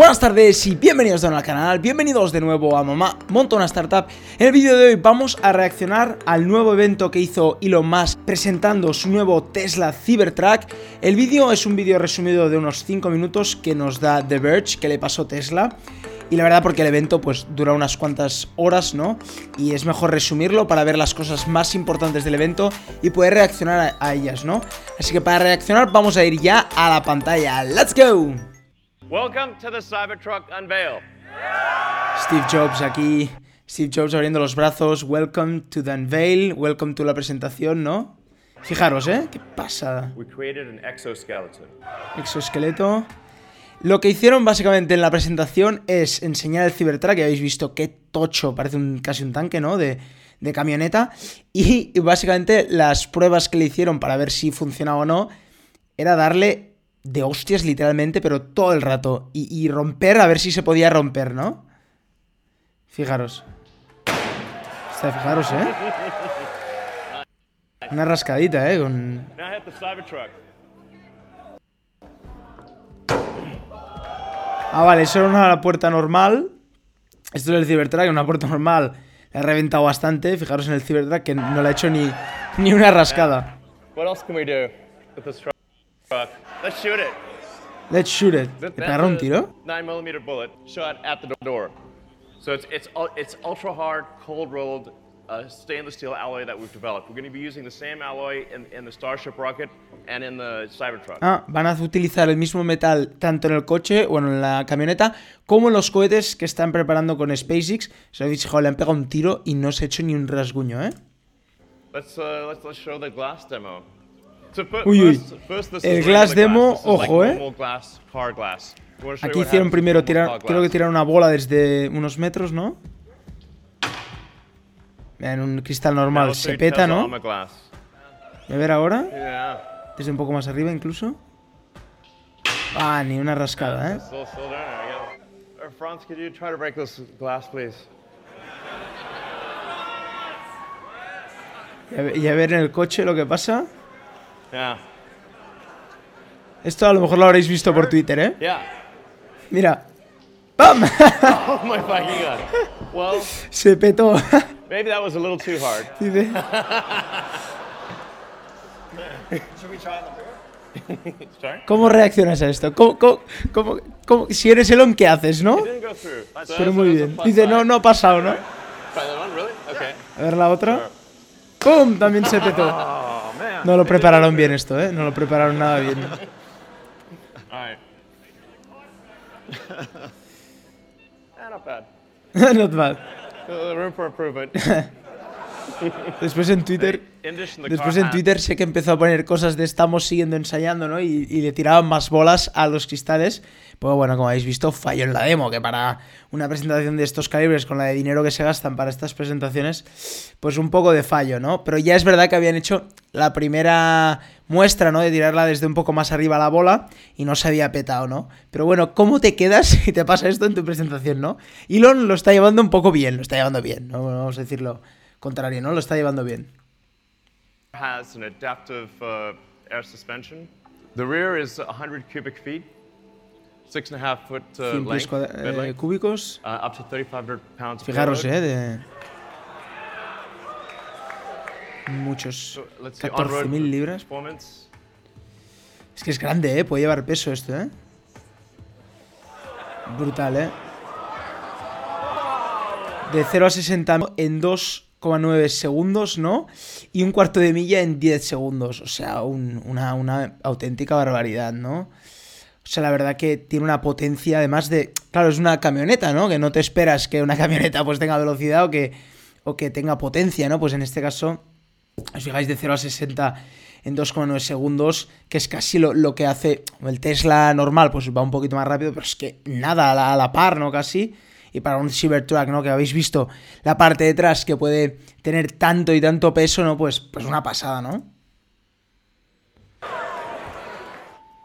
Buenas tardes y bienvenidos de nuevo al canal, bienvenidos de nuevo a Mamá Monta una Startup. En el vídeo de hoy vamos a reaccionar al nuevo evento que hizo Elon Musk presentando su nuevo Tesla Cybertruck. El vídeo es un vídeo resumido de unos 5 minutos que nos da The Verge que le pasó Tesla. Y la verdad porque el evento pues dura unas cuantas horas, ¿no? Y es mejor resumirlo para ver las cosas más importantes del evento y poder reaccionar a, a ellas, ¿no? Así que para reaccionar vamos a ir ya a la pantalla. ¡Let's go! Welcome to the Cybertruck unveil. Steve Jobs aquí. Steve Jobs abriendo los brazos. Welcome to the unveil. Welcome to la presentación, ¿no? Fijaros, ¿eh? Qué pasada. We created an exoskeleton. Exoesqueleto. Lo que hicieron básicamente en la presentación es enseñar el Cybertruck, que habéis visto qué tocho, parece un, casi un tanque, ¿no? De, de camioneta. Y básicamente las pruebas que le hicieron para ver si funcionaba o no era darle de hostias literalmente, pero todo el rato. Y, y romper a ver si se podía romper, ¿no? Fijaros. Fijaros, ¿eh? Una rascadita, ¿eh? Con... Ah, vale, eso era una puerta normal. Esto es el Cybertruck, una puerta normal. La ha reventado bastante. Fijaros en el Cybertruck que no le ha hecho ni, ni una rascada. What else can we do with this truck? Let's shoot it. Let's shoot it. ¿Le That- pegaron un tiro? 9 millimeter bullet shot at the door. So it's it's it's ultra hard, cold rolled uh, stainless steel alloy that we've developed. We're going to be using the same alloy in, in the Starship rocket and in the Cybertruck. Ah, van a utilizar el mismo metal tanto en el coche, bueno, en la camioneta, como en los cohetes que están preparando con SpaceX. Se he dicho, le han pegado un tiro y no se ha hecho ni un rasguño, ¿eh? Let's uh, let's let's show the glass demo. Uy, uy. El glass demo, ojo, eh. Aquí hicieron primero tirar, creo que tiraron una bola desde unos metros, ¿no? En un cristal normal se peta, ¿no? glass. A ver ahora, desde un poco más arriba incluso. Ah, ni una rascada, ¿eh? Uh, Franz, could you try to break this glass, please? Y a ver- Y a ver en el coche lo que pasa. Yeah. Esto a lo mejor lo habréis visto por Twitter, ¿eh? Yeah. Mira. ¡Pam! Oh my fucking god. Well, Se petó. maybe that was a little too hard. Dice. Sorry? ¿Cómo reaccionas a esto? ¿Cómo, cómo, cómo- cómo- si eres Elon, ¿qué haces, no? Pero muy bien. Dice, no, no ha pasado, ¿no? Try. A ver la otra. ¡Pum! También se petó. No lo prepararon bien esto, ¿eh? No lo prepararon nada bien. Not bad. Not bad. Room for improvement. Después en Twitter, después en Twitter sé que empezó a poner cosas de estamos siguiendo ensayando, ¿no? Y, y le tiraban más bolas a los cristales. Pues bueno, como habéis visto, falló en la demo, que para una presentación de estos calibres, con la de dinero que se gastan para estas presentaciones, pues un poco de fallo, ¿no? Pero ya es verdad que habían hecho la primera muestra, ¿no? De tirarla desde un poco más arriba la bola y no se había petado, ¿no? Pero bueno, ¿cómo te quedas si te pasa esto en tu presentación, ¿no? Elon lo está llevando un poco bien, lo está llevando bien, no vamos a decirlo contrario, ¿no? Lo está llevando bien. has an adaptive uh, air suspension. The rear is 100 cubic feet, six and a half foot uh, 100 pies length, eh, cúbicos. uh, up to 3,500 pounds. Fijaros, eh, de muchos. So let's see on-road 14.000 libras. Es que es grande, eh, puede llevar peso esto, eh. Brutal, eh. De 0 a 60 en 2,9 segundos, ¿no? Y un cuarto de milla en 10 segundos. O sea, un- una, auténtica barbaridad, ¿no? O sea, la verdad que tiene una potencia, además de. Claro, es una camioneta, ¿no? Que no te esperas que una camioneta pues tenga velocidad o que, o que tenga potencia, ¿no? Pues en este caso, os fijáis de 0 a 60 en 2,9 segundos, que es casi lo, lo que hace el Tesla normal, pues va un poquito más rápido, pero es que nada, a la par, ¿no? Casi. Y para un Cybertruck, ¿no? Que habéis visto la parte de atrás que puede tener tanto y tanto peso, ¿no? Pues, pues una pasada, ¿no?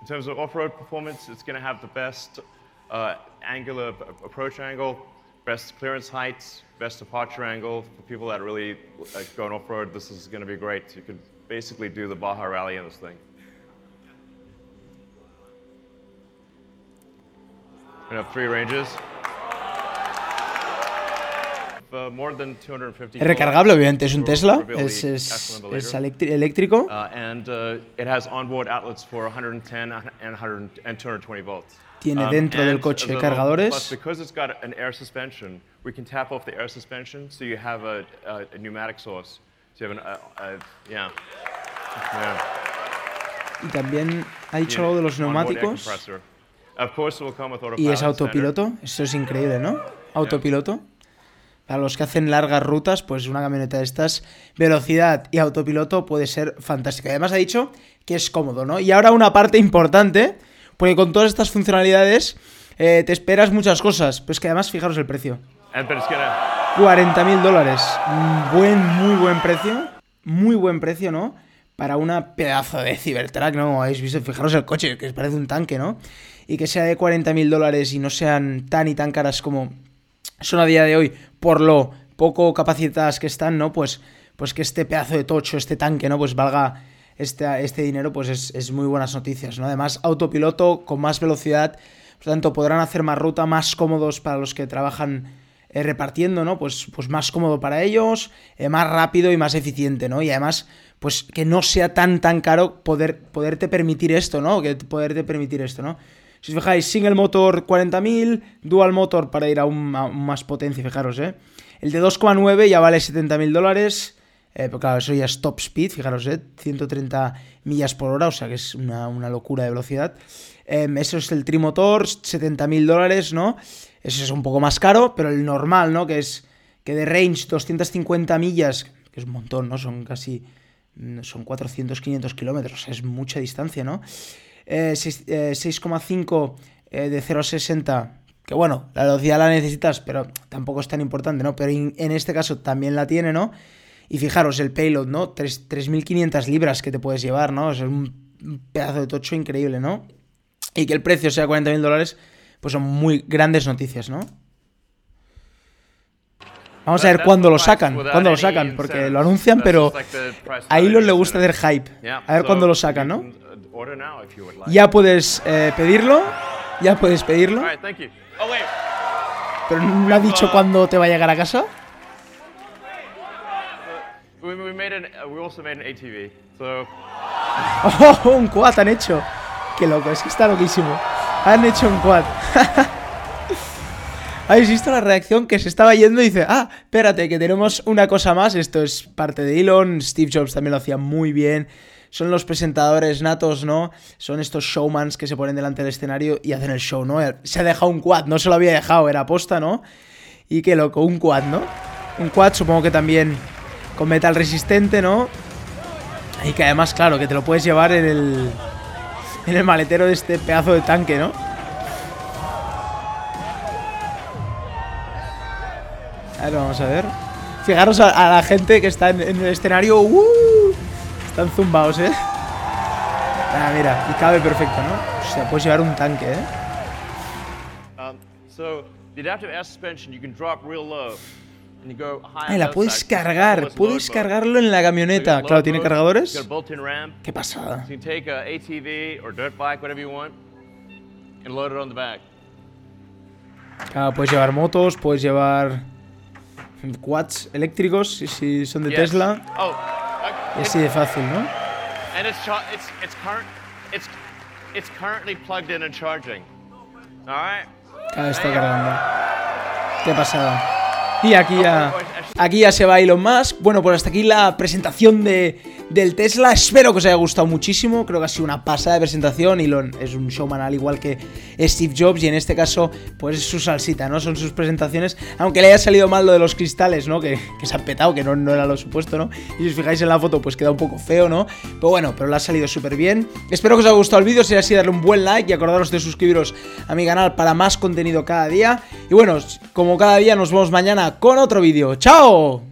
In terms of off-road performance, it's going to have the best uh, angular approach angle, best clearance heights, best departure angle. For people that really like, going off-road, this is going to be great. You could basically do the Baja Rally in this thing. We have three ranges. Recargable, obviamente, es un Tesla, es, es- es eléctrico. Uh, and uh, it has onboard outlets for 110 and 100 and 220 volts. Tiene dentro del coche cargadores. Y también ha dicho algo de los neumáticos. Y es autopiloto. Eso es increíble, ¿no? Autopiloto. Para los que hacen largas rutas, pues una camioneta de estas, velocidad y autopiloto puede ser fantástica. Además ha dicho que es cómodo, ¿no? Y ahora una parte importante, porque con todas estas funcionalidades eh, te esperas muchas cosas. Pues que además, fijaros el precio. And, but it's gonna, 40 mil dólares. Buen, muy buen precio. Muy buen precio, ¿no? Para una pedazo de Cybertruck, ¿no? Habéis visto, fijaros el coche, que parece un tanque, ¿no? Y que sea de 40 mil dólares y no sean tan y tan caras como son a día de hoy, por lo poco capacitadas que están, ¿no? Pues, pues que este pedazo de tocho, este tanque, ¿no? Pues valga este, este dinero, pues es, es muy buenas noticias, ¿no? Además, autopiloto con más velocidad, por lo tanto, podrán hacer más ruta, más cómodos para los que trabajan eh, repartiendo, ¿no? Pues, pues más cómodo para ellos, eh, más rápido y más eficiente, ¿no? Y además, pues que no sea tan, tan caro poder, poderte permitir esto, ¿no? Que poderte permitir esto, ¿no? Si os fijáis, single motor 40.000, dual motor para ir a, más potencia, fijaros, ¿eh? El de 2,9 ya vale 70.000 dólares. Eh, pero claro, eso ya es top speed, fijaros, ¿eh? 130 millas por hora, o sea que es una, una locura de velocidad. Eh, eso es el trimotor, 70.000 dólares, ¿no? Eso es un poco más caro, pero el normal, ¿no? Que es que de range 250 millas, que es un montón, ¿no? Son casi, son 400, 500 kilómetros, es mucha distancia, ¿no? Eh, seis- eh, 6,5 eh, de 0 a 60, que bueno, la velocidad la necesitas, pero tampoco es tan importante, ¿no? Pero en, en este caso también la tiene, ¿no? Y fijaros, el payload, ¿no? Tres- 3.500 libras que te puedes llevar, ¿no? Es un un pedazo de tocho increíble, ¿no? Y que el precio sea 40.000 dólares, pues son muy grandes noticias, ¿no? Vamos a ver cuándo lo sacan, cuándo lo sacan, porque lo anuncian, pero a Elon le gusta hacer hype. A ver cuándo lo sacan, ¿no? Ya puedes eh, pedirlo, ya puedes pedirlo. Oh pero no ha dicho cuándo te va a llegar a casa. Uh, ¡Oh, un quad han hecho! ¡Qué loco! Es que está loquísimo. Han hecho un quad. ¿Habéis visto la reacción que se estaba yendo y dice, ah, espérate, que tenemos una cosa más? Esto es parte de Elon, Steve Jobs también lo hacía muy bien. Son los presentadores natos, ¿no? Son estos showmans que se ponen delante del escenario y hacen el show, ¿no? Se ha dejado un quad, no se lo había dejado, era aposta, ¿no? Y qué loco, un quad, ¿no? Un quad supongo que también con metal resistente, ¿no? Y que además, claro, que te lo puedes llevar en el, en el maletero de este pedazo de tanque, ¿no? A ver, vamos a ver. Fijaros a, la gente que está en, en el escenario. ¡uh! Están zumbados, ¿eh? Ah, mira, y cabe perfecto, ¿no? O sea, puedes llevar un tanque, ¿eh? Um, so the adaptive air suspension, you can drop real low, and you go high. Ay, on la puedes cargar. Puedes cargarlo en la camioneta. Claro, ¿tiene cargadores? Qué pasada. Claro, puedes llevar motos, puedes llevar quads eléctricos, si, son de. Tesla. Oh, Y así de fácil, ¿no? and it's cha- it's it's current it's it's currently plugged in and charging. All right. Está cargando. Qué pasada. Y aquí ya, aquí ya se va Elon Musk. Bueno, pues hasta aquí la presentación de, del Tesla. Espero que os haya gustado muchísimo. Creo que ha sido una pasada de presentación. Elon es un showman al igual que Steve Jobs. Y en este caso, pues es su salsita, ¿no? Son sus presentaciones. Aunque le haya salido mal lo de los cristales, ¿no? Que, se han petado, que no, no era lo supuesto, ¿no? Y si os fijáis en la foto, pues queda un poco feo, ¿no? Pero bueno, pero le ha salido súper bien. Espero que os haya gustado el vídeo. Si es así, darle un buen like y acordaros de suscribiros a mi canal para más contenido cada día. Y bueno, como cada día, nos vemos mañana con otro vídeo. ¡Chao!